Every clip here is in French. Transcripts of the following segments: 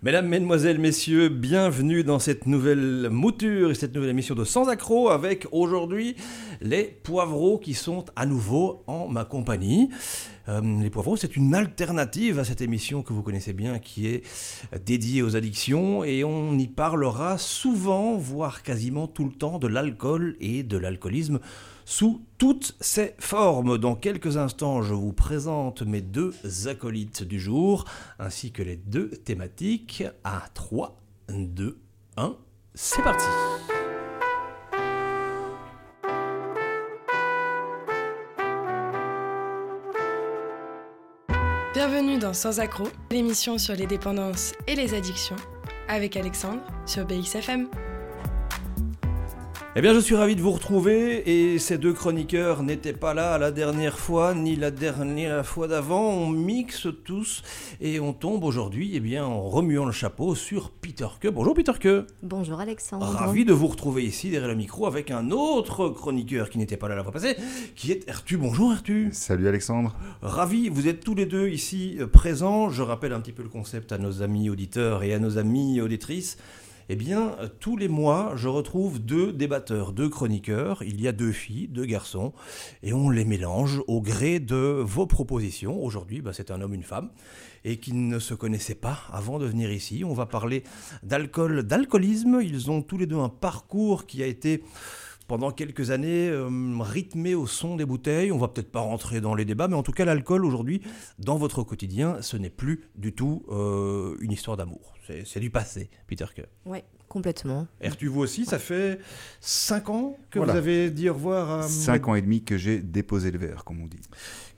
Mesdames, Mesdemoiselles, Messieurs, bienvenue dans cette nouvelle mouture et cette nouvelle émission de Sans Accro avec aujourd'hui les poivreaux qui sont à nouveau en ma compagnie. Euh, les poivreaux, c'est une alternative à cette émission que vous connaissez bien qui est dédiée aux addictions et on y parlera souvent, voire quasiment tout le temps, de l'alcool et de l'alcoolisme sous toutes ses formes. Dans quelques instants, je vous présente mes deux acolytes du jour, ainsi que les deux thématiques. À 3, 2, 1, c'est parti Bienvenue dans Sans Accro, l'émission sur les dépendances et les addictions, avec Alexandre sur BXFM. Eh bien, je suis ravi de vous retrouver et ces deux chroniqueurs n'étaient pas là la dernière fois ni la dernière fois d'avant. On mixe tous et on tombe aujourd'hui, eh bien, en remuant le chapeau sur Peter Que. Bonjour Peter Que. Bonjour Alexandre. Ravi de vous retrouver ici derrière le micro avec un autre chroniqueur qui n'était pas là la fois passée, qui est Ertu. Bonjour Ertu. Salut Alexandre. Ravi, vous êtes tous les deux ici euh, présents. Je rappelle un petit peu le concept à nos amis auditeurs et à nos amis auditrices eh bien, tous les mois, je retrouve deux débatteurs, deux chroniqueurs. Il y a deux filles, deux garçons, et on les mélange au gré de vos propositions. Aujourd'hui, bah, c'est un homme, une femme, et qui ne se connaissaient pas avant de venir ici. On va parler d'alcool, d'alcoolisme. Ils ont tous les deux un parcours qui a été pendant quelques années euh, rythmé au son des bouteilles. On va peut-être pas rentrer dans les débats, mais en tout cas, l'alcool aujourd'hui, dans votre quotidien, ce n'est plus du tout euh, une histoire d'amour. C'est du passé, Peter Kerr. Oui, complètement. Et tu vous aussi, ça fait 5 ans que vous avez dit au revoir à... 5 ans et demi que j'ai déposé le verre, comme on dit.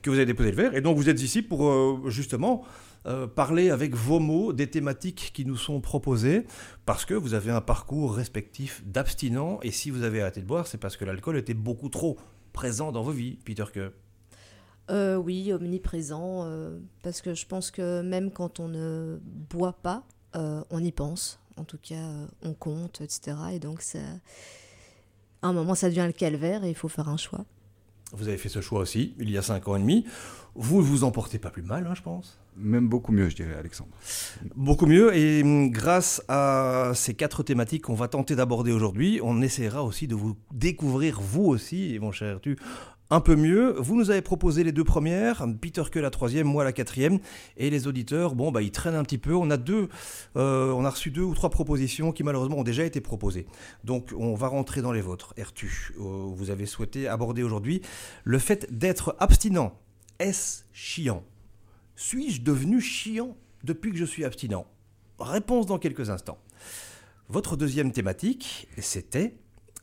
Que vous avez déposé le verre, et donc vous êtes ici pour euh, justement euh, parler avec vos mots des thématiques qui nous sont proposées, parce que vous avez un parcours respectif d'abstinent, et si vous avez arrêté de boire, c'est parce que l'alcool était beaucoup trop présent dans vos vies, Peter Que. Euh, oui, omniprésent, parce que je pense que même quand on ne boit pas, euh, on y pense, en tout cas, euh, on compte, etc. Et donc, ça, à un moment, ça devient le calvaire et il faut faire un choix. Vous avez fait ce choix aussi, il y a cinq ans et demi. Vous ne vous en portez pas plus mal, hein, je pense Même beaucoup mieux, je dirais, Alexandre. Beaucoup mieux. Et hum, grâce à ces quatre thématiques qu'on va tenter d'aborder aujourd'hui, on essaiera aussi de vous découvrir, vous aussi, mon cher Tu, un peu mieux. Vous nous avez proposé les deux premières, Peter que la troisième, moi la quatrième, et les auditeurs, bon, bah, ils traînent un petit peu. On a deux, euh, on a reçu deux ou trois propositions qui malheureusement ont déjà été proposées. Donc, on va rentrer dans les vôtres. Ertu, euh, vous avez souhaité aborder aujourd'hui le fait d'être abstinent. Est-ce chiant? Suis-je devenu chiant depuis que je suis abstinent? Réponse dans quelques instants. Votre deuxième thématique, c'était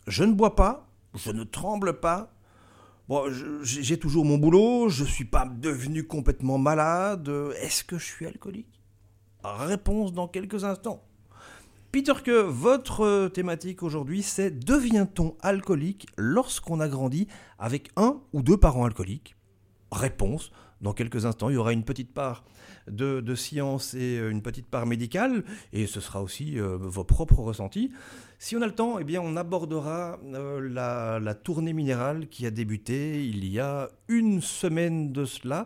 Je ne bois pas, je ne tremble pas, Bon, j'ai toujours mon boulot, je ne suis pas devenu complètement malade. Est-ce que je suis alcoolique? Réponse dans quelques instants. Peter, que votre thématique aujourd'hui, c'est devient-on alcoolique lorsqu'on a grandi avec un ou deux parents alcooliques? Réponse dans quelques instants. Il y aura une petite part de, science et une petite part médicale, et ce sera aussi euh, vos propres ressentis. Si on a le temps, eh bien, on abordera euh, la, tournée minérale qui a débuté il y a une semaine de cela.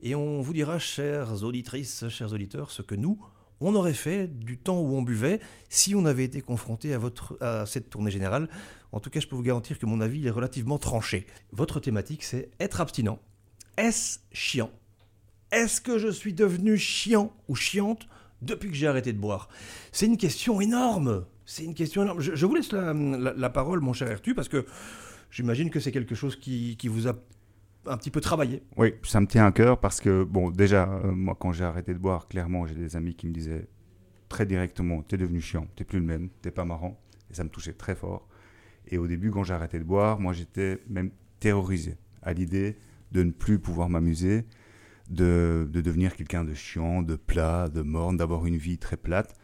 Et on vous dira, chères auditrices, chers auditeurs, ce que nous, on aurait fait du temps où on buvait si on avait été confronté à, votre, à cette tournée générale. En tout cas, je peux vous garantir que mon avis est relativement tranché. Votre thématique, c'est être abstinent. Est-ce chiant? Est-ce que je suis devenu chiant ou chiante depuis que j'ai arrêté de boire? C'est une question énorme. C'est une question énorme. Je, vous laisse la, parole, mon cher Ertu, parce que j'imagine que c'est quelque chose qui, vous a un petit peu travaillé. Oui, ça me tient à cœur parce que, bon, déjà, euh, moi, quand j'ai arrêté de boire, clairement, j'ai des amis qui me disaient très directement T'es devenu chiant, t'es plus le même, t'es pas marrant. Et ça me touchait très fort. Et au début, quand j'ai arrêté de boire, moi, j'étais même terrorisé à l'idée de ne plus pouvoir m'amuser, de, de, devenir quelqu'un de chiant, de plat, de morne, d'avoir une vie très plate.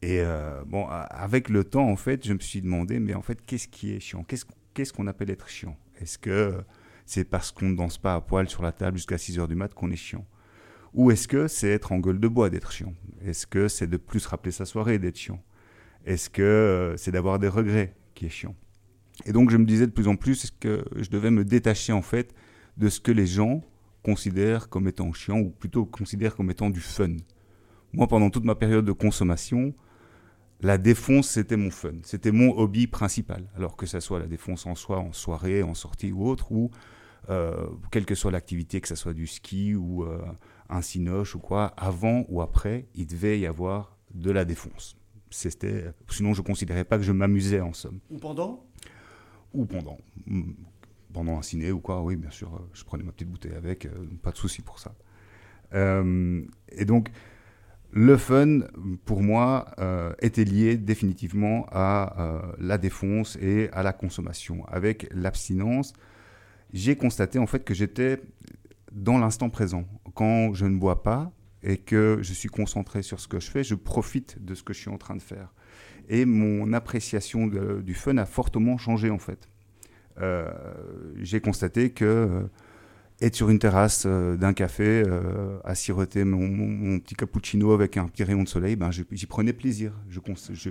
Et euh, bon, avec le temps, en fait, je me suis demandé, mais en fait, qu'est-ce qui est chiant? Qu'est-ce qu'on appelle être chiant? Est-ce que c'est parce qu'on ne danse pas à poil sur la table jusqu'à 6 heures du mat qu'on est chiant? Ou est-ce que c'est être en gueule de bois d'être chiant? Est-ce que c'est de plus rappeler sa soirée d'être chiant? Est-ce que euh, c'est d'avoir des regrets qui est chiant? Et donc, je me disais de plus en plus que je devais me détacher, en fait, de ce que les gens considèrent comme étant chiant, ou plutôt considèrent comme étant du fun? Moi, pendant toute ma période de consommation, la défonce, c'était mon fun. C'était mon hobby principal. Alors que ce soit la défonce en soi, en soirée, en sortie ou autre, ou euh, quelle que soit l'activité, que ce soit du ski ou euh, un cinoche ou quoi, avant ou après, il devait y avoir de la défonce. C'était, sinon, je ne considérais pas que je m'amusais en somme. Ou pendant? Ou pendant. Mm, pendant un ciné ou quoi, oui, bien sûr, euh, je prenais ma petite bouteille avec, pas de souci pour ça. et donc, le fun, pour moi, euh, était lié définitivement à euh, la défonce et à la consommation. Avec l'abstinence, j'ai constaté en fait que j'étais dans l'instant présent. Quand je ne bois pas et que je suis concentré sur ce que je fais, je profite de ce que je suis en train de faire. Et mon appréciation du fun a fortement changé en fait. Euh, j'ai constaté que être sur une terrasse euh, d'un café, euh, à siroter mon, petit cappuccino avec un petit rayon de soleil, ben, j'y prenais plaisir.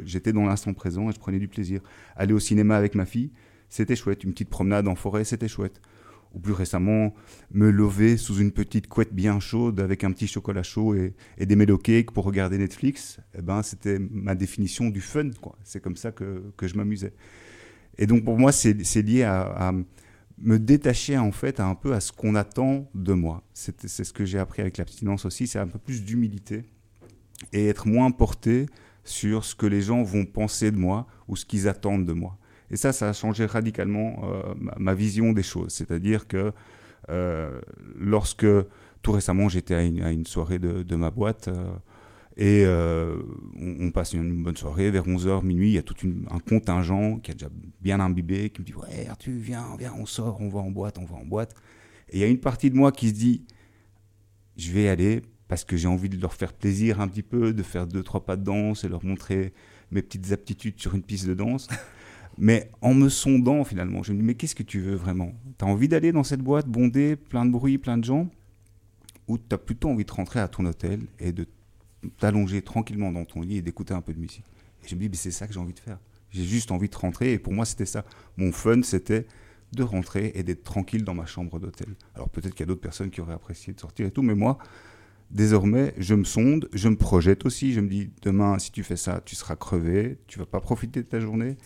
J'étais dans l'instant présent et je prenais du plaisir. Aller au cinéma avec ma fille, c'était chouette. Une petite promenade en forêt, c'était chouette. Ou plus récemment, me lever sous une petite couette bien chaude avec un petit chocolat chaud et, des mellow cakes pour regarder Netflix, eh ben, c'était ma définition du fun. C'est comme ça que, que je m'amusais. Et donc pour moi, c'est lié à me détacher en fait un peu à ce qu'on attend de moi. C'est ce que j'ai appris avec l'abstinence aussi, c'est un peu plus d'humilité et être moins porté sur ce que les gens vont penser de moi ou ce qu'ils attendent de moi. Et ça, ça a changé radicalement euh, ma, vision des choses. C'est-à-dire que euh, lorsque tout récemment j'étais à, une soirée de, ma boîte, euh, et euh, on, passe une, bonne soirée, vers 11h, minuit, il y a tout un contingent qui a déjà bien imbibé, qui me dit Ouais, tu viens, viens, on sort, on va en boîte, on va en boîte. Et il y a une partie de moi qui se dit Je vais aller parce que j'ai envie de leur faire plaisir un petit peu, de faire deux, trois pas de danse et leur montrer mes petites aptitudes sur une piste de danse. Mais en me sondant finalement, je me dis Mais qu'est-ce que tu veux vraiment? Tu as envie d'aller dans cette boîte bondée, plein de bruit, plein de gens? Ou tu as plutôt envie de rentrer à ton hôtel et de t'allonger tranquillement dans ton lit et d'écouter un peu de musique. Et je me dis, c'est ça que j'ai envie de faire. J'ai juste envie de rentrer et pour moi, c'était ça. Mon fun, c'était de rentrer et d'être tranquille dans ma chambre d'hôtel. Alors peut-être qu'il y a d'autres personnes qui auraient apprécié de sortir et tout, mais moi, désormais, je me sonde, je me projette aussi. Je me dis, demain, si tu fais ça, tu seras crevé, tu vas pas profiter de ta journée.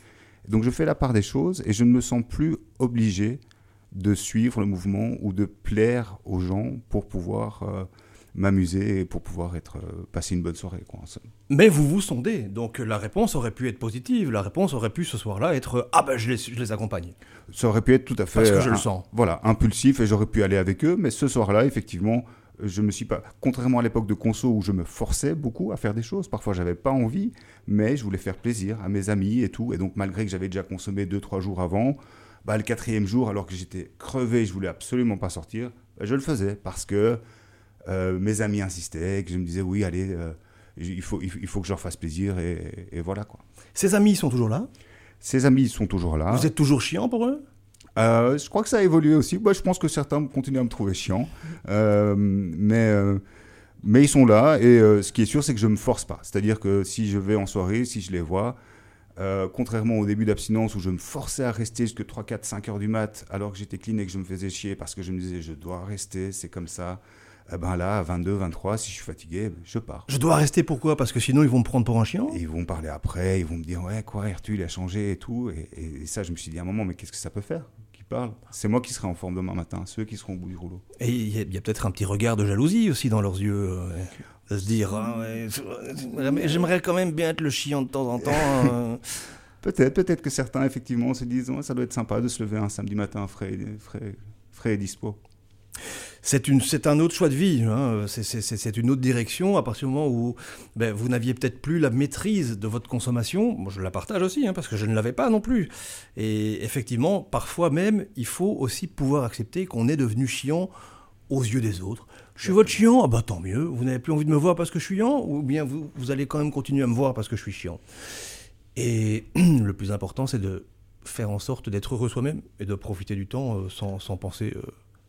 Donc je fais la part des choses et je ne me sens plus obligé de suivre le mouvement ou de plaire aux gens pour pouvoir euh, m'amuser pour pouvoir être, euh, passer une bonne soirée. Quoi, Mais vous vous sondez, donc la réponse aurait pu être positive. La réponse aurait pu ce soir-là être Ah ben je les, je les accompagne. Ça aurait pu être tout à fait. Parce que je le sens. Voilà, impulsif et j'aurais pu aller avec eux, mais ce soir-là, effectivement, je me suis pas. Contrairement à l'époque de conso où je me forçais beaucoup à faire des choses, parfois j'avais pas envie, mais je voulais faire plaisir à mes amis et tout. Et donc, malgré que j'avais déjà consommé deux, trois jours avant, bah, le quatrième jour, alors que j'étais crevé, je voulais absolument pas sortir, bah, je le faisais parce que euh, mes amis insistaient, que je me disais oui, allez, euh, il, faut, il, faut que je leur fasse plaisir et, voilà quoi. Ces amis sont toujours là? Ces amis sont toujours là. Vous êtes toujours chiant pour eux? Euh, Je crois que ça a évolué aussi. Moi, je pense que certains continuent à me trouver chiant, mais mais ils sont là et ce qui est sûr, c'est que je me force pas. C'est-à-dire que si je vais en soirée, si je les vois. contrairement au début d'abstinence où je me forçais à rester jusqu'à 3, 4, 5 heures du mat alors que j'étais clean et que je me faisais chier parce que je me disais je dois rester, c'est comme ça, eh ben là, à 22, 23, si je suis fatigué, je pars. Je dois rester pourquoi? Parce que sinon ils vont me prendre pour un chien Ils vont parler après, ils vont me dire ouais quoi, Hertu il a changé et tout. Et, ça, je me suis dit à un moment, mais qu'est-ce que ça peut faire Qui parle? C'est moi qui serai en forme demain matin, ceux qui seront au bout du rouleau. Et il y a, peut-être un petit regard de jalousie aussi dans leurs yeux. Euh, de se dire, ah j'aimerais quand même bien être le chiant de temps en temps. Euh. Peut-être, peut-être que certains effectivement se disent, ça doit être sympa de se lever un samedi matin frais, frais, frais et dispo c'est un autre choix de vie, hein. c'est une autre direction à partir du moment où ben, vous n'aviez peut-être plus la maîtrise de votre consommation. Moi, je la partage aussi, hein, parce que je ne l'avais pas non plus. Et effectivement, parfois même, il faut aussi pouvoir accepter qu'on est devenu chiant aux yeux des autres. Je suis votre chiant, ah bah tant mieux, vous n'avez plus envie de me voir parce que je suis chiant, ou bien vous, vous allez quand même continuer à me voir parce que je suis chiant. Et le plus important, c'est de faire en sorte d'être heureux soi-même et de profiter du temps euh, sans, sans, penser euh,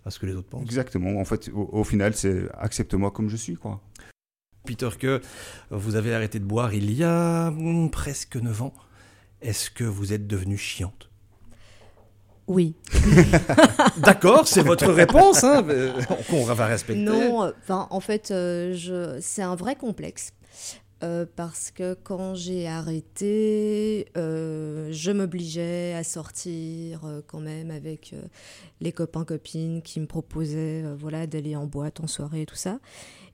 à ce que les autres pensent. Exactement. En fait, au, final, c'est accepte-moi comme je suis, quoi. Peter, que vous avez arrêté de boire il y a hmm, presque 9 ans. Est-ce que vous êtes devenue chiante? Oui. D'accord, c'est votre réponse, hein, qu'on va respecter. Non, en fait, euh, je... c'est un vrai complexe. Euh, parce que quand j'ai arrêté, euh, je m'obligeais à sortir euh, quand même avec les copains copines qui me proposaient voilà d'aller en boîte en soirée et tout ça.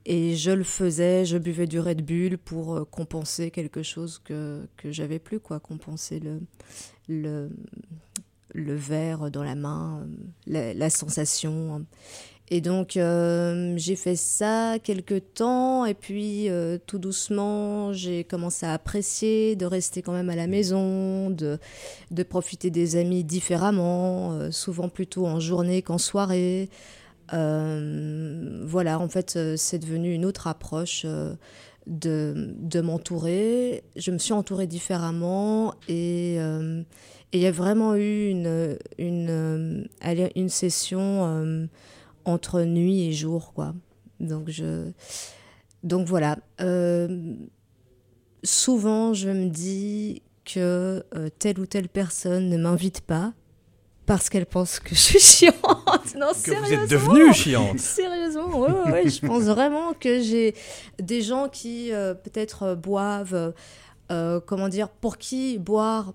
Et je le faisais je buvais du Red Bull pour compenser quelque chose que j'avais plus quoi. Compenser le le verre dans la main la, la sensation et donc euh, j'ai fait ça quelques temps et puis euh, tout doucement j'ai commencé à apprécier de rester quand même à la maison, de, profiter des amis différemment, euh, souvent plutôt en journée qu'en soirée. Voilà, en fait c'est devenu une autre approche de, m'entourer. Je me suis entourée différemment et il y a vraiment eu une session... entre nuit et jour, quoi. Donc, je... Donc voilà. Euh, souvent, je me dis que euh, telle ou telle personne ne m'invite pas parce qu'elle pense que je suis chiante. Non, Que vous sérieusement. êtes devenue chiante. Sérieusement, ouais, ouais, ouais, je pense vraiment que j'ai des gens qui euh, peut-être boivent, comment dire, pour qui boire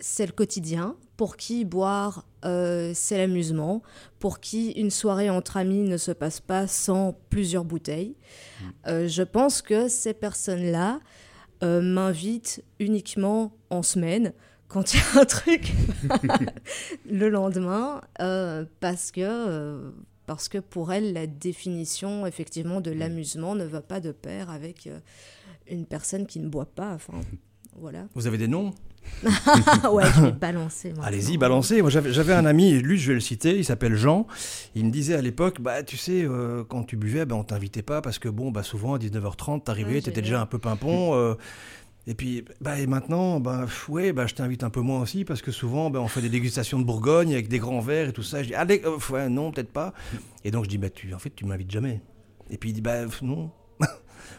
c'est le quotidien, pour qui boire euh, c'est l'amusement, pour qui une soirée entre amis ne se passe pas sans plusieurs bouteilles. Euh, je pense que ces personnes-là euh, m'invitent uniquement en semaine quand il y a un truc le lendemain parce que parce que pour elles la définition effectivement de l'amusement ne va pas de pair avec une personne qui ne boit pas. Enfin voilà. Vous avez des noms? ouais je vais balancer. Allez-y, balancez. Moi, j'avais un ami, et lui, je vais le citer, il s'appelle Jean. Il me disait à l'époque, bah, tu sais, euh, quand tu buvais, bah, on t'invitait pas parce que, bon, bah, souvent à 19h30, t'arrivais, Ouais, t'étais déjà un peu pimpon. euh, et puis, bah, et maintenant, bah, ouais, bah, je t'invite un peu moins aussi parce que souvent, bah, on fait des dégustations de Bourgogne avec des grands verres et tout ça. Je dis, allez, euh, pff, ouais, non, peut-être pas. Et donc, je dis, bah, tu, en fait, tu m'invites jamais. Et puis, il dit, bah, non.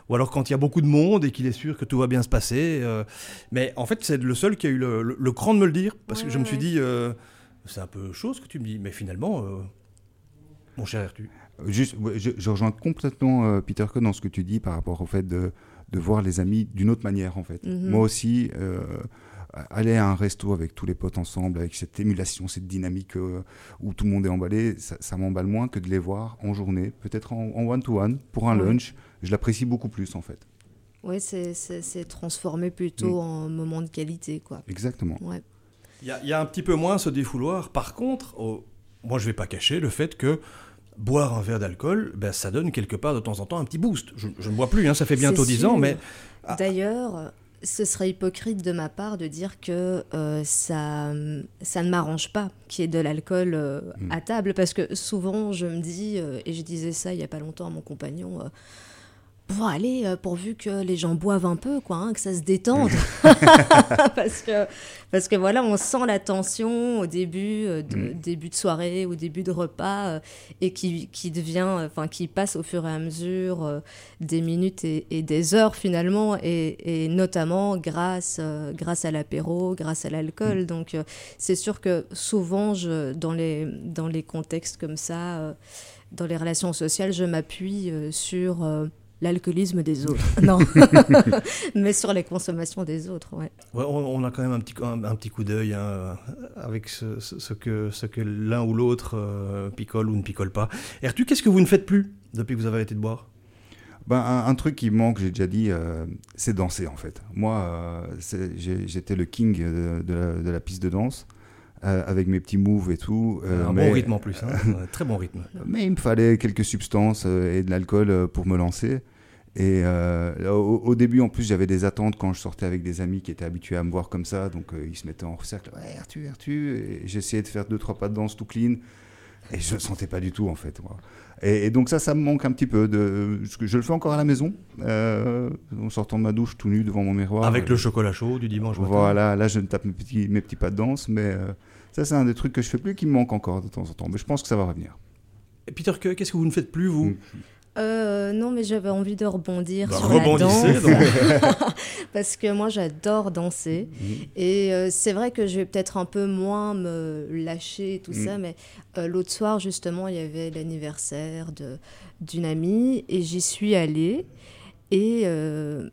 Ou alors quand il y a beaucoup de monde et qu'il est sûr que tout va bien se passer. euh, Mais en fait, c'est le seul qui a eu le, le- le cran de me le dire. Parce Ouais, que je me suis dit, euh, c'est un peu chaud ce que tu me dis. Mais finalement, euh, mon cher Arthur. Juste, je, je rejoins complètement euh, Peter que dans ce que tu dis par rapport au fait de, de voir les amis d'une autre manière en fait. Mhm. Moi aussi, euh, aller à un resto avec tous les potes ensemble, avec cette émulation, cette dynamique euh, où tout le monde est emballé, ça, ça m'emballe moins que de les voir en journée, peut-être en one-to-one, pour un Ouais. lunch. Je l'apprécie beaucoup plus en fait. ouais c'est transformé plutôt Mm. en moment de qualité quoi Exactement. ouais Il y, a- il y a un petit peu moins ce défouloir. Par contre, oh, moi, je vais pas cacher le fait que boire un verre d'alcool, ben, ça donne quelque part de temps en temps un petit boost. Je, je ne bois plus, hein, ça fait bientôt C'est 10 ans, mais Ah. D'ailleurs, ce serait hypocrite de ma part de dire que euh, ça, ça ne m'arrange pas qu'il y ait de l'alcool euh, Mm. à table, parce que souvent je me dis, euh, et je disais ça il y a pas longtemps à mon compagnon, bon allez, euh, pourvu que les gens boivent un peu, quoi, hein, que ça se détende, parce que parce que voilà, on sent la tension au début, euh, de, Mm. début de soirée ou début de repas, euh, et qui, qui devient, enfin qui passe au fur et à mesure des minutes et, et des heures finalement, et, et notamment grâce, grâce à l'apéro, grâce à l'alcool. Donc c'est sûr que souvent, je, dans, les, dans les contextes comme ça, dans les relations sociales, je m'appuie sur l'alcoolisme des autres. non, mais sur les consommations des autres, ouais. Ouais, on, on a quand même un petit, un, un petit coup d'œil hein, avec ce, ce- ce que, ce que l'un ou l'autre euh, picole ou ne picole pas. Et Arthur, qu'est-ce que vous ne faites plus depuis que vous avez arrêté de boire? Ben, un, un truc qui me manque, j'ai déjà dit, euh, c'est danser en fait. Moi, euh, j'étais le king de, de la, de la piste de danse, euh, avec mes petits moves et tout. euh, Un mais, bon rythme en plus, hein, un très bon rythme. mais il me fallait quelques substances euh, et de l'alcool euh, pour me lancer. Et euh, au, au début, en plus, j'avais des attentes quand je sortais avec des amis qui étaient habitués à me voir comme ça. Donc, euh, ils se mettaient en cercle. Ouais, Arthur, Arthur. Et j'essayais de faire deux, trois pas de danse tout clean. Et je ne sentais pas du tout, en fait. moi. Et, et donc, ça, ça me manque un petit peu. De, je le fais encore à la maison, euh, en sortant de ma douche tout nu devant mon miroir. Avec le chocolat chaud du dimanche matin. Voilà, là, je me tape mes petits, mes petits pas de danse. Mais ça, c'est un des trucs que je fais plus qui me manque encore de temps en temps. Mais je pense que ça va revenir. Et Peter, que- qu'est-ce que vous ne faites plus, vous? Mm. Euh, non, mais j'avais envie de rebondir Bah, sur la danse. Parce que moi, j'adore danser. Mhm. Et euh, c'est vrai que je vais peut-être un peu moins me lâcher et tout Mm. ça, mais euh, l'autre soir, justement, il y avait l'anniversaire d'une amie et j'y suis allée. Et,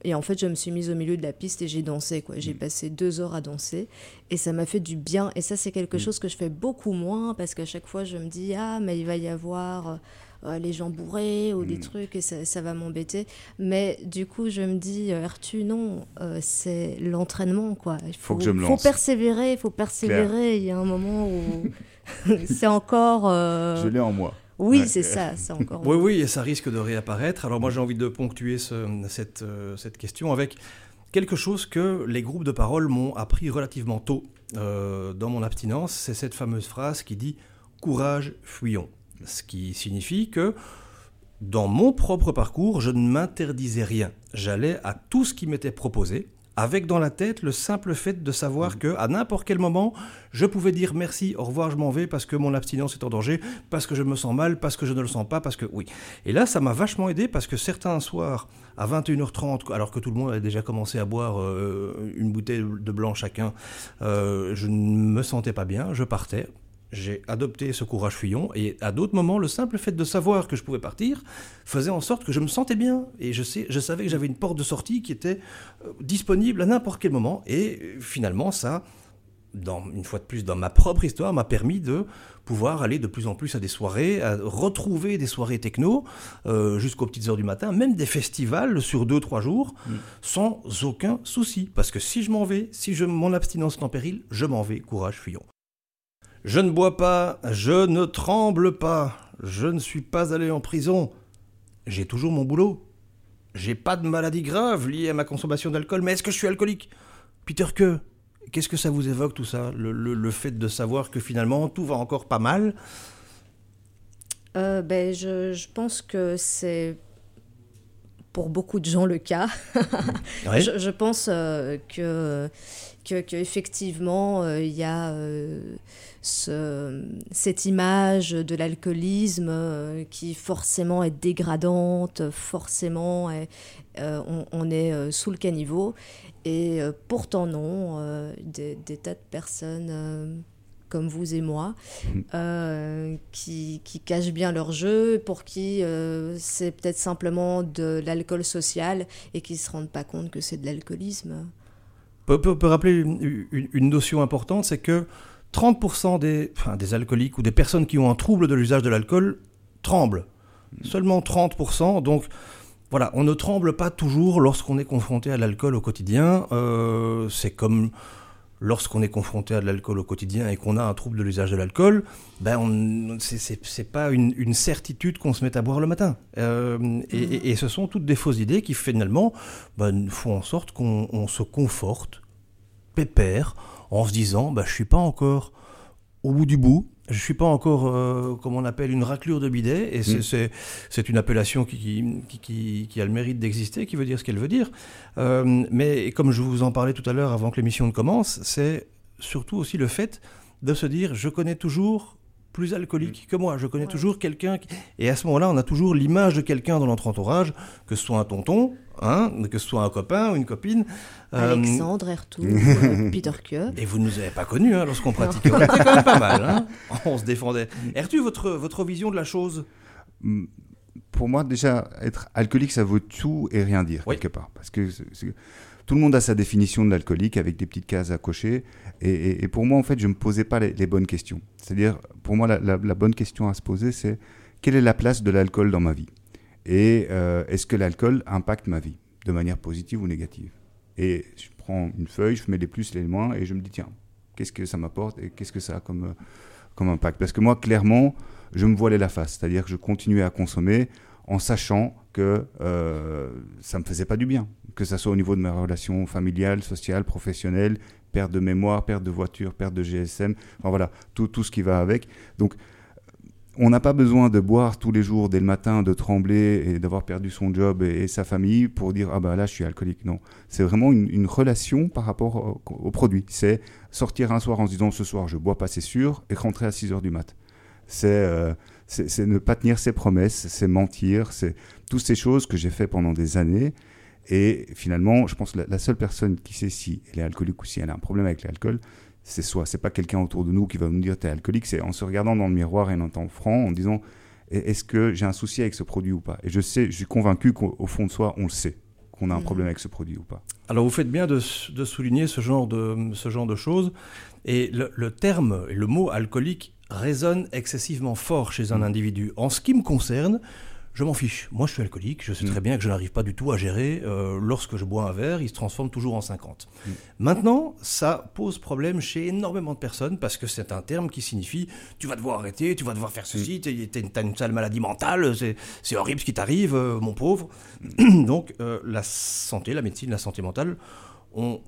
et en fait, je me suis mise au milieu de la piste et j'ai dansé. quoi. J'ai Mm. passé deux heures à danser et ça m'a fait du bien. Et ça, c'est quelque chose que je fais beaucoup moins parce qu'à chaque fois, je me dis Ah, mais il va y avoir. Euh, euh, les gens bourrés ou des Mm. trucs et ça, ça va m'embêter. Mais du coup, je me dis, euh, Artu, non, euh, c'est l'entraînement, quoi. Il Faut que je me faut lance. persévérer, il faut persévérer. Il y a un moment où c'est encore... euh, Je l'ai en moi. Oui, Ouais. c'est ça, c'est encore... Oui, oui, et ça risque de réapparaître. Alors moi j'ai envie de ponctuer ce- cette, euh, cette question avec quelque chose que les groupes de parole m'ont appris relativement tôt euh, dans mon abstinence. C'est cette fameuse phrase qui dit ⁇ Courage, fuyons ⁇ Ce qui signifie que dans mon propre parcours, je ne m'interdisais rien. J'allais à tout ce qui m'était proposé, avec dans la tête le simple fait de savoir que à n'importe quel moment, je pouvais dire merci, au revoir, je m'en vais parce que mon abstinence est en danger, parce que je me sens mal, parce que je ne le sens pas, parce que oui. Et là, ça m'a vachement aidé parce que certains soirs, à 21h30, alors que tout le monde avait déjà commencé à boire euh, une bouteille de blanc chacun, euh, je ne me sentais pas bien, je partais. J'ai adopté ce courage fuyant et à d'autres moments, le simple fait de savoir que je pouvais partir faisait en sorte que je me sentais bien et je, sais, je savais que j'avais une porte de sortie qui était euh, disponible à n'importe quel moment et euh, finalement ça, dans, une fois de plus dans ma propre histoire, m'a permis de pouvoir aller de plus en plus à des soirées, à retrouver des soirées techno euh, jusqu'aux petites heures du matin, même des festivals sur deux trois jours, Mm. sans aucun souci. Parce que si je m'en vais, si je, mon abstinence est en péril, je m'en vais, courage fuyons. Je ne bois pas, je ne tremble pas, je ne suis pas allé en prison. J'ai toujours mon boulot. J'ai pas de maladie grave liée à ma consommation d'alcool, mais est-ce que je suis alcoolique? Peter que Qu'est-ce que ça vous évoque tout ça? Le, le- le fait de savoir que finalement tout va encore pas mal? Euh, ben, je, je pense que c'est pour beaucoup de gens le cas. Je pense euh, que, que, que effectivement euh, il y a euh, ce- cette image de l'alcoolisme euh, qui forcément est dégradante, forcément est- on, on est sous le caniveau. Et pourtant non, des, des tas de personnes comme vous et moi Mhm. euh, qui, qui cachent bien leur jeu, pour qui euh, c'est peut-être simplement de l'alcool social et qui ne se rendent pas compte que c'est de l'alcoolisme. Peut, peut- peut rappeler une, une- une notion importante, c'est que 30% des, enfin, des alcooliques ou des personnes qui ont un trouble de l'usage de l'alcool tremblent. Seulement 30%. Donc voilà, on ne tremble pas toujours lorsqu'on est confronté à l'alcool au quotidien. Euh, c'est comme lorsqu'on est confronté à de l'alcool au quotidien et qu'on a un trouble de l'usage de l'alcool, ben c'est- pas une, certitude qu'on se met à boire le matin. Euh, et, ce sont toutes des fausses idées qui finalement ben, font en sorte qu'on on se conforte, pépère, en se disant bah, je suis pas encore au bout du bout, je suis pas encore, euh, comme on appelle, une raclure de bidet, et c'est Mm. c'est- c'est une appellation qui, qui, qui- qui- qui a le mérite d'exister, qui veut dire ce qu'elle veut dire. Euh, mais comme je vous en parlais tout à l'heure avant que l'émission ne commence, c'est surtout aussi le fait de se dire je connais toujours plus alcoolique que moi, je connais Ouais. toujours quelqu'un qui... Et à ce moment-là, on a toujours l'image de quelqu'un dans notre entourage, que ce soit un tonton, hein, que ce soit un copain ou une copine. Euh, Alexandre, Ertou, euh, Peter Keu. et vous ne nous avez pas connus hein, lorsqu'on pratiquait. On était quand même pas mal. Hein on se défendait. Ertu, votre, votre vision de la chose? Mm, Pour moi, déjà, être alcoolique, ça vaut tout et rien dire, Oui. quelque part. Parce que tout le monde a sa définition de l'alcoolique avec des petites cases à cocher. Et, pour moi, en fait, je ne me posais pas les, bonnes questions. C'est-à-dire, pour moi, la, bonne question à se poser, c'est quelle est la place de l'alcool dans ma vie? Et euh, est-ce que l'alcool impacte ma vie de manière positive ou négative? Et je prends une feuille, je mets les plus, les moins, et je me dis, tiens, qu'est-ce que ça m'apporte et qu'est-ce que ça a comme, euh, impact? Parce que moi, clairement, je me voilais la face. C'est-à-dire que je continuais à consommer en sachant que euh, ça me faisait pas du bien. Que ça soit au niveau de mes relations familiales, sociales, professionnelles, perte de mémoire, perte de voiture, perte de GSM, enfin voilà, tout, tout ce qui va avec. Donc, on n'a pas besoin de boire tous les jours dès le matin, de trembler et d'avoir perdu son job et, sa famille pour dire ah bah là je suis alcoolique. Non, c'est vraiment une, relation par rapport au, produit. C'est sortir un soir en se disant ce soir je bois pas c'est sûr et rentrer à 6 heures du mat. C'est euh, ne pas tenir ses promesses, c'est mentir, c'est toutes ces choses que j'ai fait pendant des années. Et finalement, je pense que la, seule personne qui sait si elle est alcoolique ou si elle a un problème avec l'alcool, c'est soi. C'est pas quelqu'un autour de nous qui va nous dire t'es alcoolique. C'est en se regardant dans le miroir et en étant franc, en disant est-ce que j'ai un souci avec ce produit ou pas? Et je sais, je suis convaincu qu'au fond de soi, on le sait qu'on a un mmh. problème avec ce produit ou pas. Alors vous faites bien de, souligner ce genre de, ce genre de choses. Et le, le terme, le mot alcoolique résonne excessivement fort chez un mmh. individu. En ce qui me concerne, je m'en fiche. Moi, je suis alcoolique. Je sais très mm. bien que je n'arrive pas du tout à gérer. Euh, lorsque je bois un verre, il se transforme toujours en 50. Mm. Maintenant, ça pose problème chez énormément de personnes parce que c'est un terme qui signifie tu vas devoir arrêter, tu vas devoir faire ceci, mm. tu as une sale maladie mentale, c'est horrible ce qui t'arrive, euh, mon pauvre. Donc, euh, la santé, la médecine, la santé mentale ont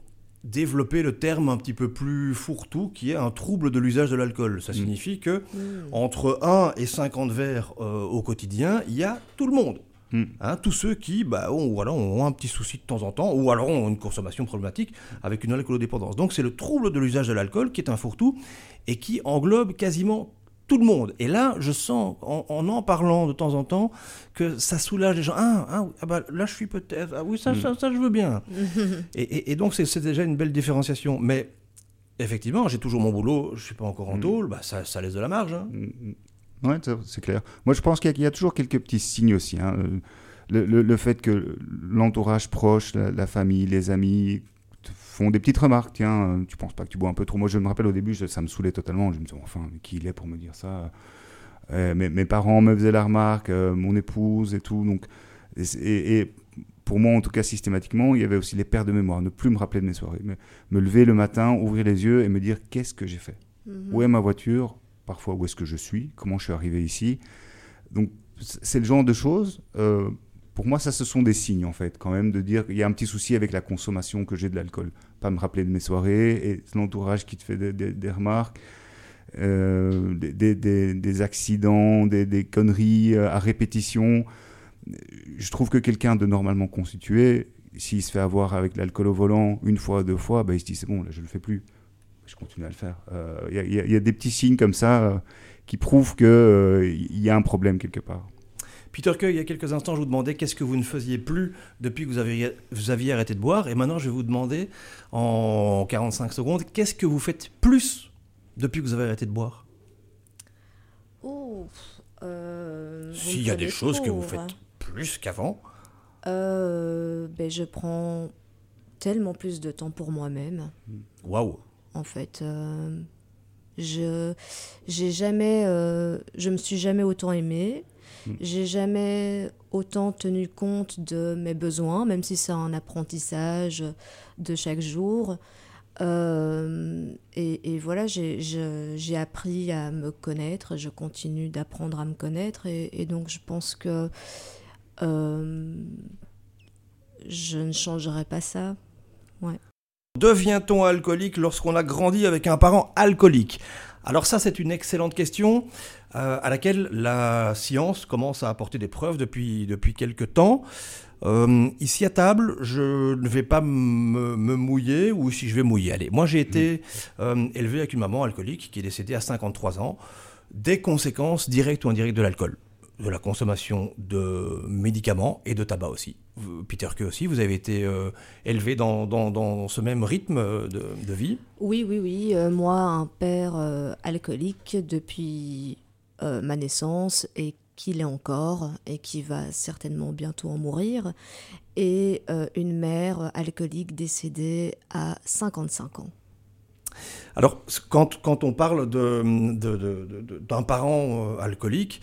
développer le terme un petit peu plus fourre-tout qui est un trouble de l'usage de l'alcool. Ça mm. signifie que mm. entre 1 et 50 verres euh, au quotidien, il y a tout le monde. Mm. Hein, tous ceux qui bah, ont, voilà, ont un petit souci de temps en temps ou alors ont une consommation problématique avec une alcoolodépendance. Donc c'est le trouble de l'usage de l'alcool qui est un fourre-tout et qui englobe quasiment tout le monde. Et là, je sens, en, en, parlant de temps en temps, que ça soulage les gens. Ah, ah, ah bah, là, je suis peut-être. Ah oui, ça, ça, ça, je veux bien. et, et, donc, c'est déjà une belle différenciation. Mais effectivement, j'ai toujours mon boulot, je ne suis pas encore en mm. tôle, bah, ça, ça laisse de la marge. Hein. Mm, mm. Oui, c'est clair. Moi, je pense qu'il y, a toujours quelques petits signes aussi. Hein. Le, le, fait que l'entourage proche, la, famille, les amis, font des petites remarques. Tiens, euh, tu penses pas que tu bois un peu trop? Moi, je me rappelle au début, ça me saoulait totalement. Je me disais, enfin, qui il est pour me dire ça? Euh, mes, parents me faisaient la remarque, euh, mon épouse et tout. Donc, et, pour moi, en tout cas, systématiquement, il y avait aussi les pertes de mémoire. Ne plus me rappeler de mes soirées. Me, lever le matin, ouvrir les yeux et me dire qu'est-ce que j'ai fait? Mhm. Où est ma voiture? Parfois, où est-ce que je suis? Comment je suis arrivé ici? Donc, c'est le genre de choses pour moi, ça, ce sont des signes, en fait, quand même, de dire qu'il y a un petit souci avec la consommation que j'ai de l'alcool. Pas me rappeler de mes soirées et l'entourage qui te fait des, remarques, euh, des, accidents, des, conneries euh, à répétition. Je trouve que quelqu'un de normalement constitué, s'il se fait avoir avec l'alcool au volant une fois, deux fois, bah, il se dit c'est bon, là, je le fais plus. Je continue à le faire. Euh, il y, a des petits signes comme ça qui prouvent qu'il y a un problème quelque part. Peter Keu, il y a quelques instants, je vous demandais qu'est-ce que vous ne faisiez plus depuis que vous aviez, vous aviez arrêté de boire. Et maintenant, je vais vous demander, en 45 secondes, qu'est-ce que vous faites plus depuis que vous avez arrêté de boire? Oh. Euh, S'il y a des choses que vous faites plus qu'avant. Euh, ben, je prends tellement plus de temps pour moi-même. Waouh. En fait, euh, je j'ai jamais, je me suis jamais autant aimée. Mm. J'ai jamais autant tenu compte de mes besoins, même si c'est un apprentissage de chaque jour. Euh, et, voilà, j'ai appris à me connaître, je continue d'apprendre à me connaître, et, donc je pense que euh, je ne changerai pas ça. Ouais. Devient-on alcoolique lorsqu'on a grandi avec un parent alcoolique? Alors ça, c'est une excellente question euh, à laquelle la science commence à apporter des preuves depuis, depuis quelques temps. Euh, ici à table, je ne vais pas me, mouiller, ou si je vais mouiller, allez. Moi, j'ai été euh, élevé avec une maman alcoolique qui est décédée à 53 ans, des conséquences directes ou indirectes de l'alcool de la consommation de médicaments et de tabac aussi. Peter que aussi, vous avez été euh, élevé dans, dans, ce même rythme de, vie? Oui, oui, oui. Euh, moi, un père euh, alcoolique depuis ma naissance et qui l'est encore et qui va certainement bientôt en mourir. Et une mère alcoolique décédée à 55 ans. Alors, quand, quand on parle d'un de, de, parent alcoolique,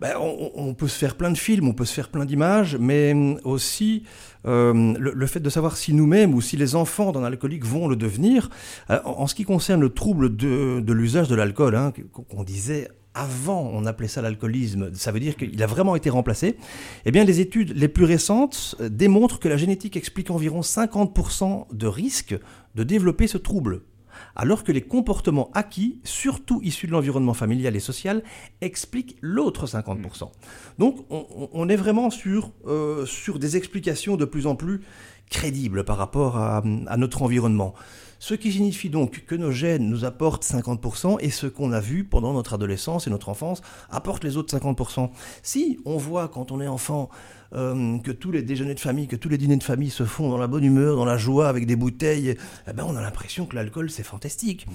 ben, on, peut se faire plein de films, on peut se faire plein d'images, mais hum, aussi euh, le, fait de savoir si nous-mêmes ou si les enfants d'un alcoolique vont le devenir. Euh, en, ce qui concerne le trouble de, l'usage de l'alcool, hein, qu'on disait avant, on appelait ça l'alcoolisme, ça veut dire qu'il a vraiment été remplacé. Eh bien, les études les plus récentes euh, démontrent que la génétique explique environ 50% de risque de développer ce trouble alors que les comportements acquis, surtout issus de l'environnement familial et social, expliquent l'autre 50%. Donc on, est vraiment sur, euh, sur des explications de plus en plus crédible par rapport à, à notre environnement. Ce qui signifie donc que nos gènes nous apportent 50% et ce qu'on a vu pendant notre adolescence et notre enfance apporte les autres 50%. Si on voit quand on est enfant euh, que tous les déjeuners de famille, que tous les dîners de famille se font dans la bonne humeur, dans la joie, avec des bouteilles, eh ben on a l'impression que l'alcool c'est fantastique. Mmh.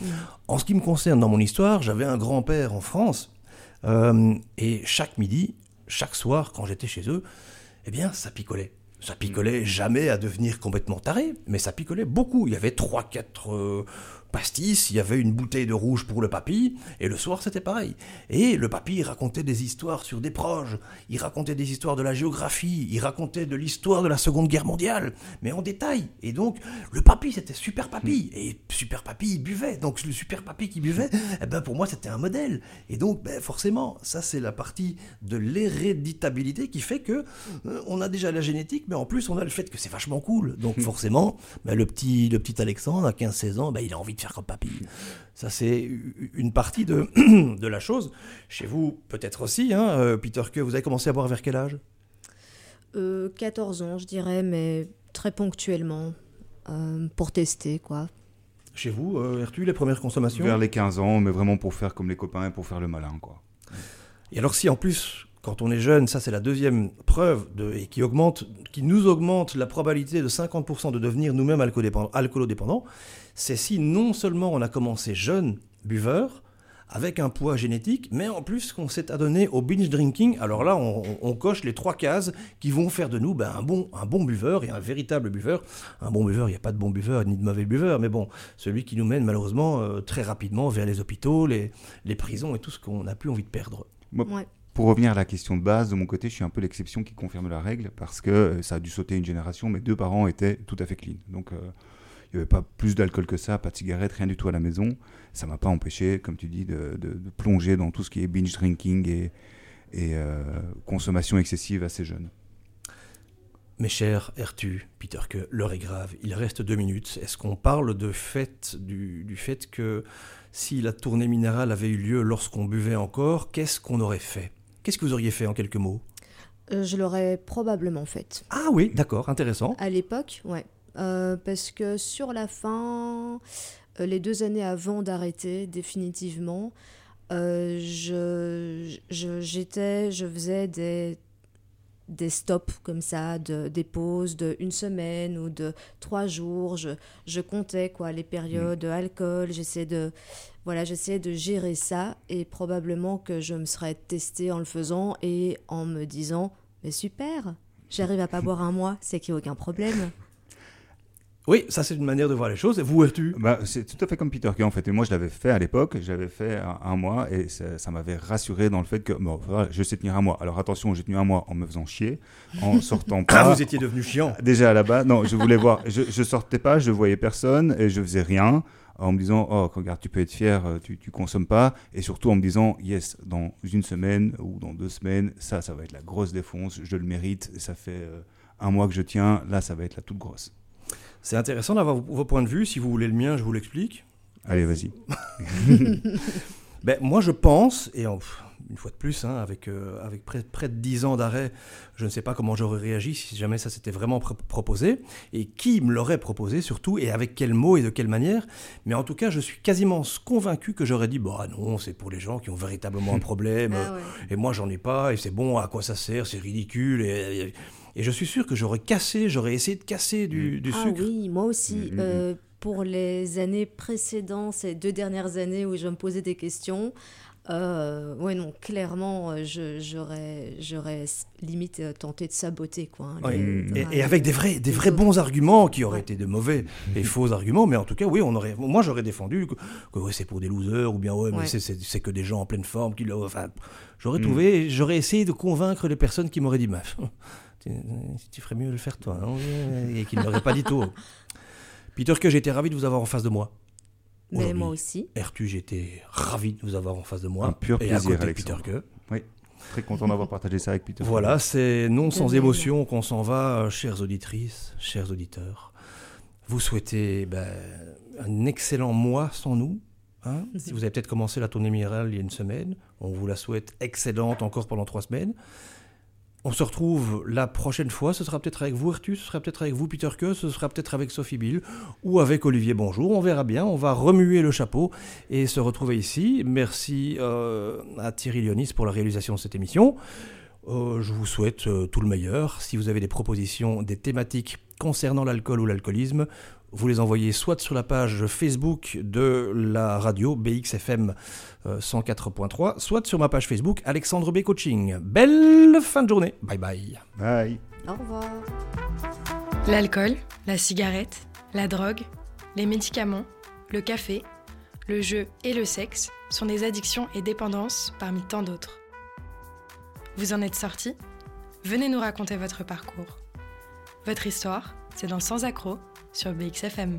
En ce qui me concerne, dans mon histoire, j'avais un grand-père en France euh, et chaque midi, chaque soir, quand j'étais chez eux, eh bien ça picolait. Ça picolait jamais à devenir complètement taré, mais ça picolait beaucoup. Il y avait 3-4 pastis, il y avait une bouteille de rouge pour le papy, et le soir c'était pareil. Et le papy il racontait des histoires sur des proches, il racontait des histoires de la géographie, il racontait de l'histoire de la Seconde Guerre mondiale, mais en détail. Et donc le papy c'était super papy, et super papy il buvait, donc le super papy qui buvait, eh ben pour moi c'était un modèle. Et donc ben, forcément, ça c'est la partie de l'héréditabilité qui fait que euh, on a déjà la génétique, mais en plus on a le fait que c'est vachement cool. Donc forcément, ben, le petit le petit Alexandre à 15-16 ans, ben, il a envie de faire comme papy. Ça, c'est une partie de, de la chose. Chez vous, peut-être aussi, hein, euh, Peter, que vous avez commencé à boire vers quel âge? Euh, 14 ans, je dirais, mais très ponctuellement, euh, pour tester, quoi. Chez vous, euh, Ertu, les premières consommations? Vers les 15 ans, mais vraiment pour faire comme les copains et pour faire le malin, quoi. Et alors si en plus, quand on est jeune, ça c'est la deuxième preuve, de, et qui, augmente, qui nous augmente la probabilité de 50% de devenir nous-mêmes alcoolodépendants, alcoolodépendants, c'est si non seulement on a commencé jeune buveur, avec un poids génétique, mais en plus qu'on s'est adonné au binge drinking, alors là on, on coche les trois cases qui vont faire de nous ben, un, bon, un bon buveur et un véritable buveur. Un bon buveur, il n'y a pas de bon buveur ni de mauvais buveur, mais bon, celui qui nous mène malheureusement euh, très rapidement vers les hôpitaux, les, les prisons et tout ce qu'on n'a plus envie de perdre. Moi, Ouais. Pour revenir à la question de base, de mon côté, je suis un peu l'exception qui confirme la règle parce que euh, ça a dû sauter une génération. Mes deux parents étaient tout à fait clean. Donc, euh, il n'y avait pas plus d'alcool que ça, pas de cigarettes, rien du tout à la maison. Ça m'a pas empêché, comme tu dis, de, de- de plonger dans tout ce qui est binge drinking et, et, euh, consommation excessive assez jeune. Mes chers Ertu, Peter, que l'heure est grave, il reste deux minutes. Est-ce qu'on parle de fait, du, du fait que si la tournée minérale avait eu lieu lorsqu'on buvait encore, qu'est-ce qu'on aurait fait? Qu'est-ce que vous auriez fait en quelques mots? Euh, je l'aurais probablement faite. Ah oui, d'accord, intéressant. À l'époque, ouais. Euh, parce que sur la fin, euh, les deux années avant d'arrêter définitivement, euh, je, je, j'étais, je faisais des, des stops comme ça, de, des pauses de une semaine ou de trois jours. Je, je comptais quoi, les périodes de alcool. J'essayais de, voilà, j'essayais de gérer ça et probablement que je me serais testée en le faisant et en me disant, mais super, j'arrive à pas boire un mois, c'est qu'il n'y a aucun problème. Oui, ça c'est une manière de voir les choses. Et vous, Ertu? Bah, c'est tout à fait comme Peter Kay en fait. Et moi, je l'avais fait à l'époque. J'avais fait un, un mois et ça, ça m'avait rassuré dans le fait que bon, voilà, je sais tenir un mois. Alors attention, j'ai tenu un mois en me faisant chier, en sortant pas. Ah, vous étiez devenu chiant. Déjà là-bas, non, je voulais voir. Je, je sortais pas, je voyais personne et je faisais rien en me disant oh regarde tu peux être fier, euh, tu tu consommes pas et surtout en me disant yes dans une semaine ou dans deux semaines ça ça va être la grosse défonce, je le mérite, ça fait euh, un mois que je tiens, là ça va être la toute grosse. C'est intéressant d'avoir vos, points de vue. Si vous voulez le mien, je vous l'explique. Allez vas-y. Ben, moi, je pense, et en- une fois de plus, hein, avec, euh, avec près, près de 10 ans d'arrêt, je ne sais pas comment j'aurais réagi si jamais ça s'était vraiment pr- proposé, et qui me l'aurait proposé surtout, et avec quels mots et de quelle manière. Mais en tout cas, je suis quasiment convaincu que j'aurais dit, bah non, c'est pour les gens qui ont véritablement un problème, Ah ouais. et moi j'en ai pas, et c'est bon, à quoi ça sert, c'est ridicule, et, et- et je suis sûr que j'aurais cassé, j'aurais essayé de casser du, du Ah sucre. oui, moi aussi. Mhm. euh, pour les années précédentes, ces deux dernières années où je me posais des questions, euh, ouais, non, clairement, euh, je- j'aurais limite euh, tenté de saboter, quoi. hein, Oui. les- Et, avec des vrais, des vrais bons arguments qui auraient Ouais. été de mauvais et faux arguments, mais en tout cas, oui, on aurait, moi j'aurais défendu que, que, ouais, c'est pour des losers ou bien ouais, mais Ouais. c'est- c'est c'est que des gens en pleine forme qui l'ont. Enfin, j'aurais Mm. trouvé, j'aurais essayé de convaincre les personnes qui m'auraient dit, bah, tu, tu ferais mieux de le faire toi, non et qui ne m'auraient pas dit tout. Peter, que j'étais ravi de vous avoir en face de moi. Mais moi aussi. Ertu, j'étais ravi de vous avoir en face de moi. Un pur et plaisir, à côté de Alexandre. Peter que. Très content d'avoir partagé ça avec Peter. Voilà, c'est non sans émotion qu'on s'en va, euh, chères auditrices, chers auditeurs. Vous souhaitez ben, un excellent mois sans nous. hein. si vous avez peut-être commencé la tournée minérale il y a une semaine, on vous la souhaite excellente encore pendant trois semaines. On se retrouve la prochaine fois. Ce sera peut-être avec vous, Artus, ce sera peut-être avec vous, Peter Que, ce sera peut-être avec Sophie Bill ou avec Olivier Bonjour. On verra bien. On va remuer le chapeau et se retrouver ici. Merci euh, à Thierry Lyonis pour la réalisation de cette émission. Euh, je vous souhaite euh, tout le meilleur. Si vous avez des propositions, des thématiques concernant l'alcool ou l'alcoolisme, vous les envoyez soit sur la page Facebook de la radio BXFM 104.3, soit sur ma page Facebook Alexandre B Coaching. Belle fin de journée. Bye bye. Bye. Au revoir. L'alcool, la cigarette, la drogue, les médicaments, le café, le jeu et le sexe sont des addictions et dépendances parmi tant d'autres. Vous en êtes sorti? Venez nous raconter votre parcours. Votre histoire, c'est dans Sans accroc sur BXFM.